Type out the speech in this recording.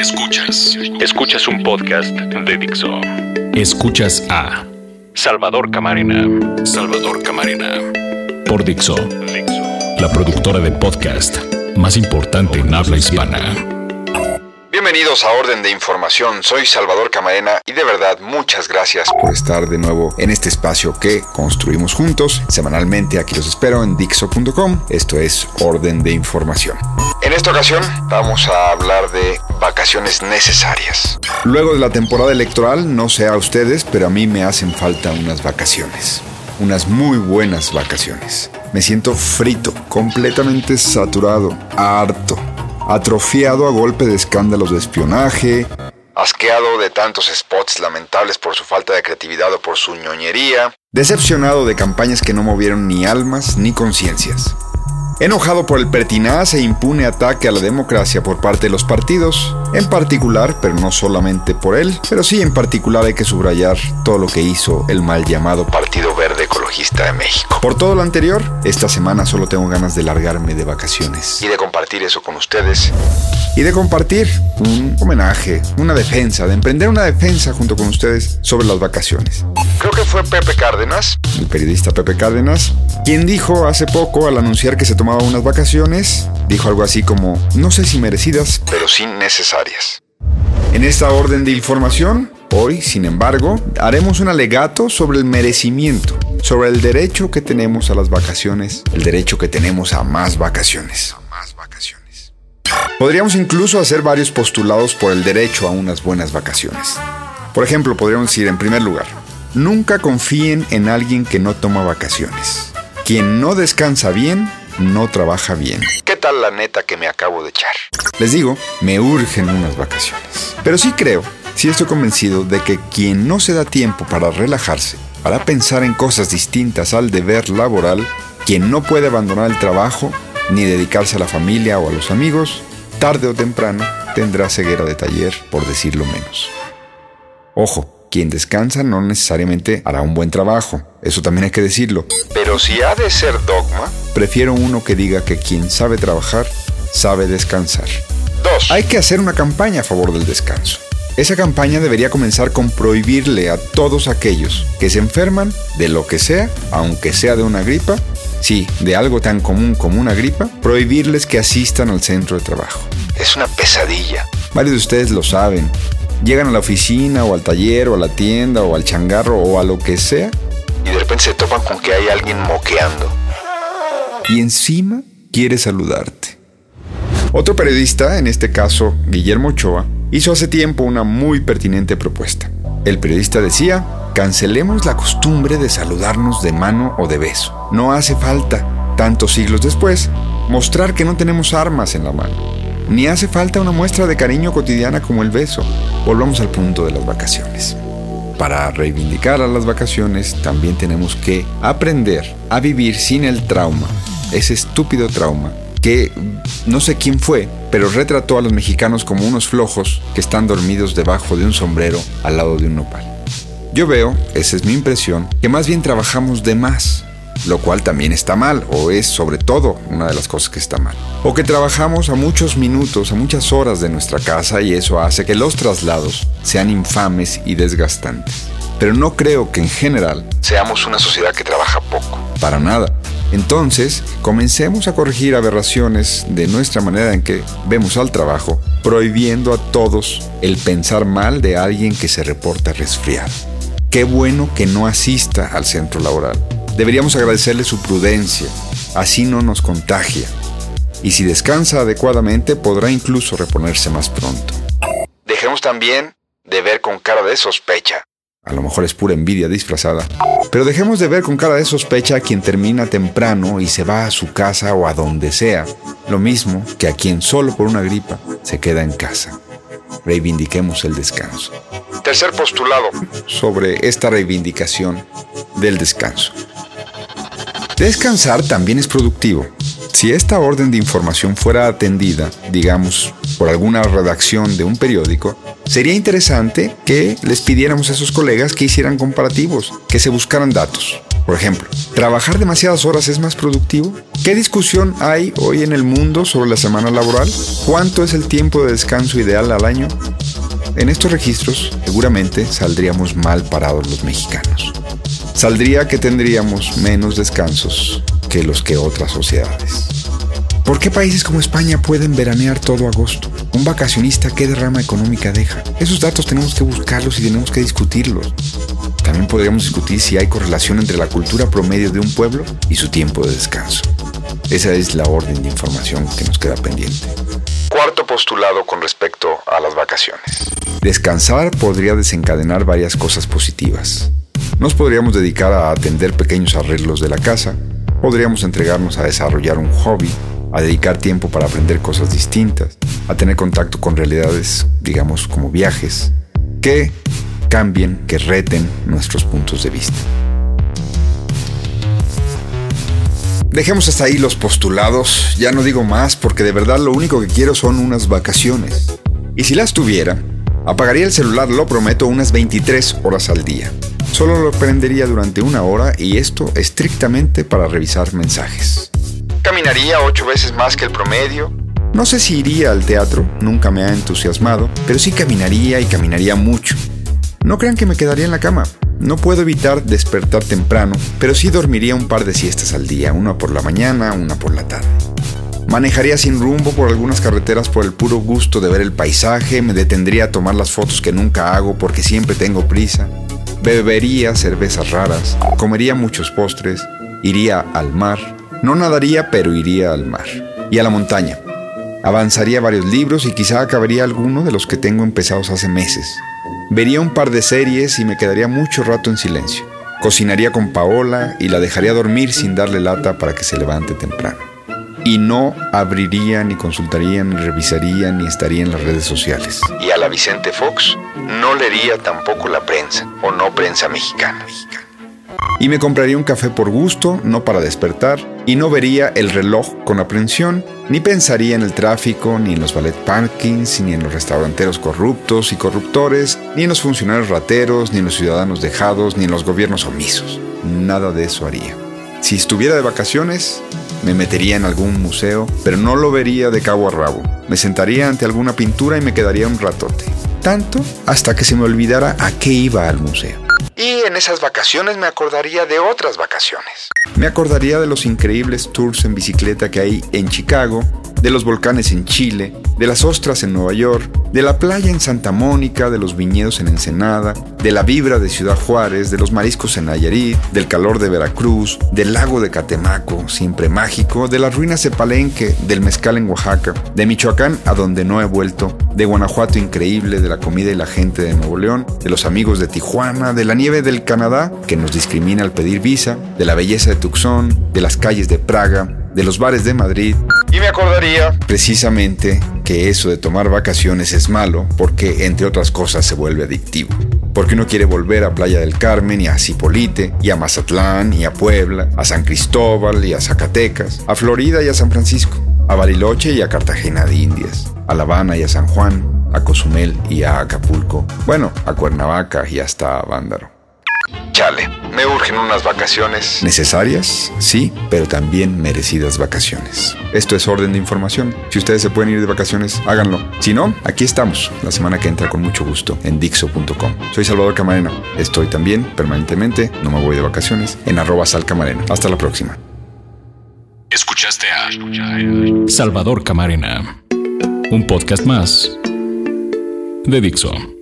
Escuchas. Escuchas un podcast de Dixo. Escuchas a Salvador Camarena. Salvador Camarena. por Dixo, Dixo. la productora de podcast más importante en habla hispana. Bienvenidos a Orden de Información, soy Salvador Camarena y de verdad muchas gracias por estar de nuevo en este espacio que construimos juntos. Semanalmente aquí los espero en Dixo.com, esto es Orden de Información. En esta ocasión vamos a hablar de vacaciones necesarias. Luego de la temporada electoral, no sé a ustedes, pero a mí me hacen falta unas vacaciones. Unas muy buenas vacaciones. Me siento frito, completamente saturado, harto, atrofiado a golpe de escándalos de espionaje, asqueado de tantos spots lamentables por su falta de creatividad o por su ñoñería, decepcionado de campañas que no movieron ni almas ni conciencias. Enojado por el pertinaz e impune ataque a la democracia por parte de los partidos, en particular, pero no solamente por él, pero sí en particular hay que subrayar todo lo que hizo el mal llamado Partido Verde Ecologista de México. Por todo lo anterior, esta semana solo tengo ganas de largarme de vacaciones y de compartir eso con ustedes y de compartir un homenaje, una defensa, de emprender una defensa junto con ustedes sobre las vacaciones. Creo que fue Pepe Cárdenas, el periodista Pepe Cárdenas, quien dijo hace poco al anunciar que se tomaba unas vacaciones, dijo algo así como, no sé si merecidas, pero sí necesarias. En esta orden de información, hoy, sin embargo, haremos un alegato sobre el merecimiento, sobre el derecho que tenemos a las vacaciones, el derecho que tenemos a más vacaciones. Podríamos incluso hacer varios postulados por el derecho a unas buenas vacaciones. Por ejemplo, podríamos decir en primer lugar, nunca confíen en alguien que no toma vacaciones. Quien no descansa bien, no trabaja bien. ¿Qué tal la neta que me acabo de echar? Les digo, me urgen unas vacaciones. Pero sí creo, sí estoy convencido de que quien no se da tiempo para relajarse, para pensar en cosas distintas al deber laboral, quien no puede abandonar el trabajo, ni dedicarse a la familia o a los amigos, tarde o temprano tendrá ceguera de taller, por decirlo menos. Ojo, quien descansa no necesariamente hará un buen trabajo, eso también hay que decirlo. Pero si ha de ser dogma, prefiero uno que diga que quien sabe trabajar, sabe descansar. 2. Hay que hacer una campaña a favor del descanso. Esa campaña debería comenzar con prohibirle a todos aquellos que se enferman de lo que sea, aunque sea de una gripa, sí, de algo tan común como una gripa, prohibirles que asistan al centro de trabajo. Es una pesadilla. Varios de ustedes lo saben. Llegan a la oficina o al taller o a la tienda o al changarro o a lo que sea y de repente se topan con que hay alguien moqueando. Y encima quiere saludarte. Otro periodista, en este caso Guillermo Ochoa, hizo hace tiempo una muy pertinente propuesta. El periodista decía, cancelemos la costumbre de saludarnos de mano o de beso. No hace falta, tantos siglos después, mostrar que no tenemos armas en la mano. Ni hace falta una muestra de cariño cotidiana como el beso. Volvamos al punto de las vacaciones. Para reivindicar a las vacaciones también tenemos que aprender a vivir sin el trauma, ese estúpido trauma que no sé quién fue, pero retrató a los mexicanos como unos flojos que están dormidos debajo de un sombrero al lado de un nopal. Yo veo, esa es mi impresión, que más bien trabajamos de más, lo cual también está mal, o es sobre todo una de las cosas que está mal. O que trabajamos a muchos minutos, a muchas horas de nuestra casa y eso hace que los traslados sean infames y desgastantes. Pero no creo que en general seamos una sociedad que trabaja poco, para nada. Entonces, comencemos a corregir aberraciones de nuestra manera en que vemos al trabajo, prohibiendo a todos el pensar mal de alguien que se reporta resfriado. Qué bueno que no asista al centro laboral. Deberíamos agradecerle su prudencia, así no nos contagia. Y si descansa adecuadamente podrá incluso reponerse más pronto. Dejemos también de ver con cara de sospecha. A lo mejor es pura envidia disfrazada. Pero dejemos de ver con cara de sospecha a quien termina temprano y se va a su casa o a donde sea. Lo mismo que a quien solo por una gripa se queda en casa. Reivindiquemos el descanso. Tercer postulado sobre esta reivindicación del descanso. Descansar también es productivo. Si esta orden de información fuera atendida, digamos, por alguna redacción de un periódico, sería interesante que les pidiéramos a esos colegas que hicieran comparativos, que se buscaran datos. Por ejemplo, ¿trabajar demasiadas horas es más productivo? ¿Qué discusión hay hoy en el mundo sobre la semana laboral? ¿Cuánto es el tiempo de descanso ideal al año? En estos registros seguramente saldríamos mal parados los mexicanos. Saldría que tendríamos menos descansos que los que otras sociedades. ¿Por qué países como España pueden veranear todo agosto? Un vacacionista, ¿qué derrama económica deja? Esos datos tenemos que buscarlos y tenemos que discutirlos. También podríamos discutir si hay correlación entre la cultura promedio de un pueblo y su tiempo de descanso. Esa es la orden de información que nos queda pendiente. Cuarto postulado con respecto a las vacaciones. Descansar podría desencadenar varias cosas positivas. Nos podríamos dedicar a atender pequeños arreglos de la casa, podríamos entregarnos a desarrollar un hobby, a dedicar tiempo para aprender cosas distintas, a tener contacto con realidades, digamos, como viajes, que cambien, que reten nuestros puntos de vista. Dejemos hasta ahí los postulados, ya no digo más porque de verdad lo único que quiero son unas vacaciones. Y si las tuviera, apagaría el celular, lo prometo, unas 23 horas al día. Solo lo prendería durante una hora y esto estrictamente para revisar mensajes. Caminaría ocho veces más que el promedio. No sé si iría al teatro, nunca me ha entusiasmado, pero sí caminaría y caminaría mucho. No crean que me quedaría en la cama. No puedo evitar despertar temprano, pero sí dormiría un par de siestas al día, una por la mañana, una por la tarde. Manejaría sin rumbo por algunas carreteras por el puro gusto de ver el paisaje, me detendría a tomar las fotos que nunca hago porque siempre tengo prisa, bebería cervezas raras, comería muchos postres, iría al mar, no nadaría pero iría al mar, y a la montaña. Avanzaría varios libros y quizá acabaría alguno de los que tengo empezados hace meses. Vería un par de series y me quedaría mucho rato en silencio. Cocinaría con Paola y la dejaría dormir sin darle lata para que se levante temprano. Y no abriría, ni consultaría, ni revisaría, ni estaría en las redes sociales. Y a la Vicente Fox no leería tampoco la prensa, o no prensa mexicana. Y me compraría un café por gusto, no para despertar, y no vería el reloj con aprensión, ni pensaría en el tráfico, ni en los ballet parkings, ni en los restauranteros corruptos y corruptores, ni en los funcionarios rateros, ni en los ciudadanos dejados, ni en los gobiernos omisos. Nada de eso haría. Si estuviera de vacaciones, me metería en algún museo, pero no lo vería de cabo a rabo. Me sentaría ante alguna pintura y me quedaría un ratote. Tanto hasta que se me olvidara a qué iba al museo. Y en esas vacaciones me acordaría de otras vacaciones. Me acordaría de los increíbles tours en bicicleta que hay en Chicago, de los volcanes en Chile, de las ostras en Nueva York, de la playa en Santa Mónica, de los viñedos en Ensenada, de la vibra de Ciudad Juárez, de los mariscos en Nayarit, del calor de Veracruz, del lago de Catemaco, siempre mágico, de las ruinas de Palenque, del mezcal en Oaxaca, de Michoacán a donde no he vuelto, de Guanajuato increíble, de la comida y la gente de Nuevo León, de los amigos de Tijuana, de la nieve del Canadá que nos discrimina al pedir visa, de la belleza de Tucson, de las calles de Praga, de los bares de Madrid. Y me acordaría precisamente que eso de tomar vacaciones es malo porque, entre otras cosas, se vuelve adictivo. Porque uno quiere volver a Playa del Carmen y a Cipolite, y a Mazatlán y a Puebla, a San Cristóbal y a Zacatecas, a Florida y a San Francisco, a Bariloche y a Cartagena de Indias, a La Habana y a San Juan, a Cozumel y a Acapulco, bueno, a Cuernavaca y hasta a Vándaro. Chale, me urgen unas vacaciones. Necesarias, sí, pero también merecidas vacaciones. Esto es orden de información. Si ustedes se pueden ir de vacaciones, háganlo. Si no, aquí estamos, la semana que entra con mucho gusto en Dixo.com. Soy Salvador Camarena. Estoy también permanentemente, no me voy de vacaciones, en arroba salcamarena. Hasta la próxima. Escuchaste a Salvador Camarena. Un podcast más de Dixo.